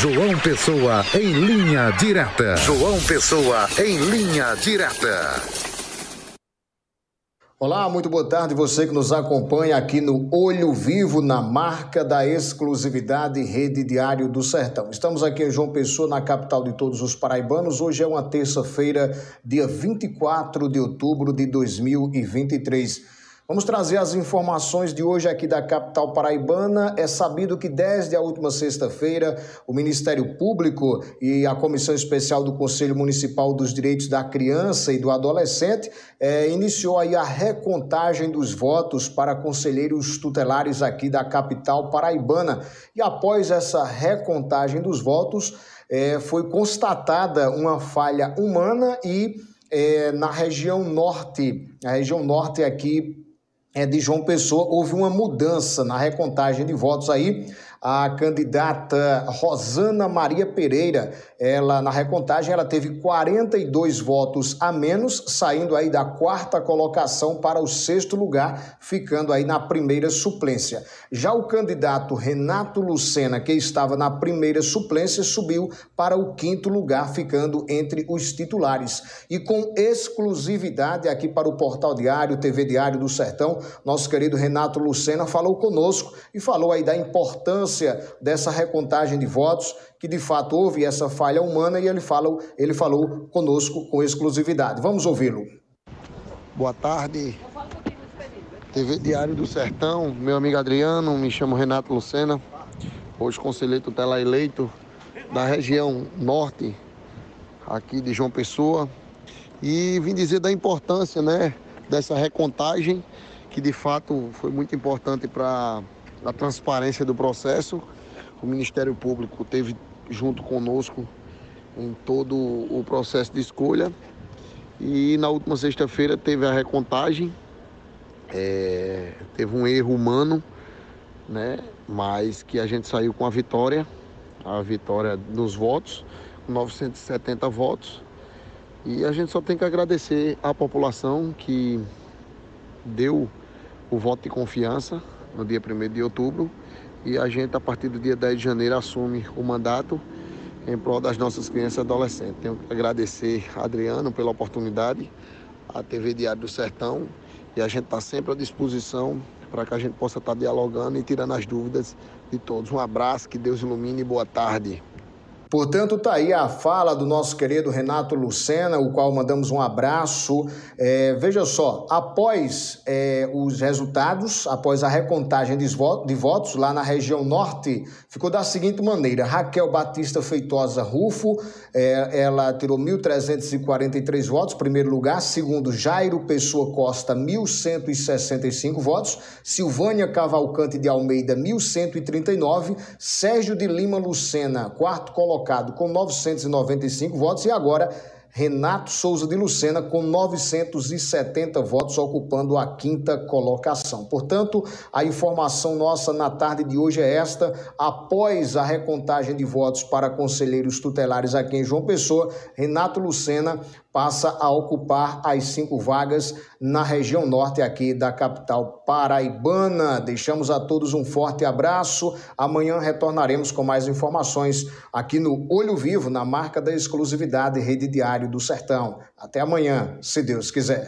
João Pessoa em linha direta. João Pessoa em linha direta. Olá, muito boa tarde você que nos acompanha aqui no Olho Vivo, na marca da exclusividade Rede Diário do Sertão. Estamos aqui em João Pessoa, na capital de todos os paraibanos. Hoje é uma terça-feira, dia 24 de outubro de 2023. Vamos trazer as informações de hoje aqui da capital paraibana. É sabido que desde a última sexta-feira, o Ministério Público e a Comissão Especial do Conselho Municipal dos Direitos da Criança e do Adolescente é, iniciou aí a recontagem dos votos para conselheiros tutelares aqui da capital paraibana. E após essa recontagem dos votos, é, foi constatada uma falha humana e é, na região norte, a região norte aqui é, de João Pessoa, houve uma mudança na recontagem de votos aí a candidata Rosana Maria Pereira, ela na recontagem ela teve 42 votos a menos, saindo aí da quarta colocação para o sexto lugar, ficando aí na primeira suplência. Já o candidato Renato Lucena, que estava na primeira suplência, subiu para o quinto lugar, ficando entre os titulares. E com exclusividade aqui para o Portal Diário, TV Diário do Sertão, nosso querido Renato Lucena falou conosco e falou aí da importância importância dessa recontagem de votos, que de fato houve essa falha humana e ele, fala, ele falou conosco com exclusividade. Vamos ouvi-lo. Boa tarde. TV Diário do Sertão, meu amigo Adriano, me chamo Renato Lucena, hoje conselheiro tutelar eleito da região norte aqui de João Pessoa e vim dizer da importância, né, dessa recontagem que de fato foi muito importante para da transparência do processo. O Ministério Público teve junto conosco em todo o processo de escolha. E na última sexta-feira teve a recontagem, é, teve um erro humano, né? mas que a gente saiu com a vitória, a vitória dos votos, 970 votos. E a gente só tem que agradecer à população que deu o voto de confiança no dia 1 de outubro e a gente, a partir do dia 10 de janeiro, assume o mandato em prol das nossas crianças e adolescentes. Tenho que agradecer a Adriano pela oportunidade, a TV Diário do Sertão, e a gente está sempre à disposição para que a gente possa estar tá dialogando e tirando as dúvidas de todos. Um abraço, que Deus ilumine e boa tarde. Portanto, está aí a fala do nosso querido Renato Lucena, o qual mandamos um abraço. É, veja só, após é, os resultados, após a recontagem de votos lá na região norte, ficou da seguinte maneira: Raquel Batista Feitosa Rufo, é, ela tirou 1.343 votos, primeiro lugar. Segundo, Jairo Pessoa Costa, 1.165 votos. Silvânia Cavalcante de Almeida, 1.139. Sérgio de Lima Lucena, quarto colocado colocado com 995 votos e agora Renato Souza de Lucena com 970 votos, ocupando a quinta colocação. Portanto, a informação nossa na tarde de hoje é esta: após a recontagem de votos para conselheiros tutelares aqui em João Pessoa, Renato Lucena passa a ocupar as cinco vagas na região norte aqui da capital paraibana. Deixamos a todos um forte abraço. Amanhã retornaremos com mais informações aqui no Olho Vivo, na marca da exclusividade Rede Diário do Sertão. Até amanhã, se Deus quiser.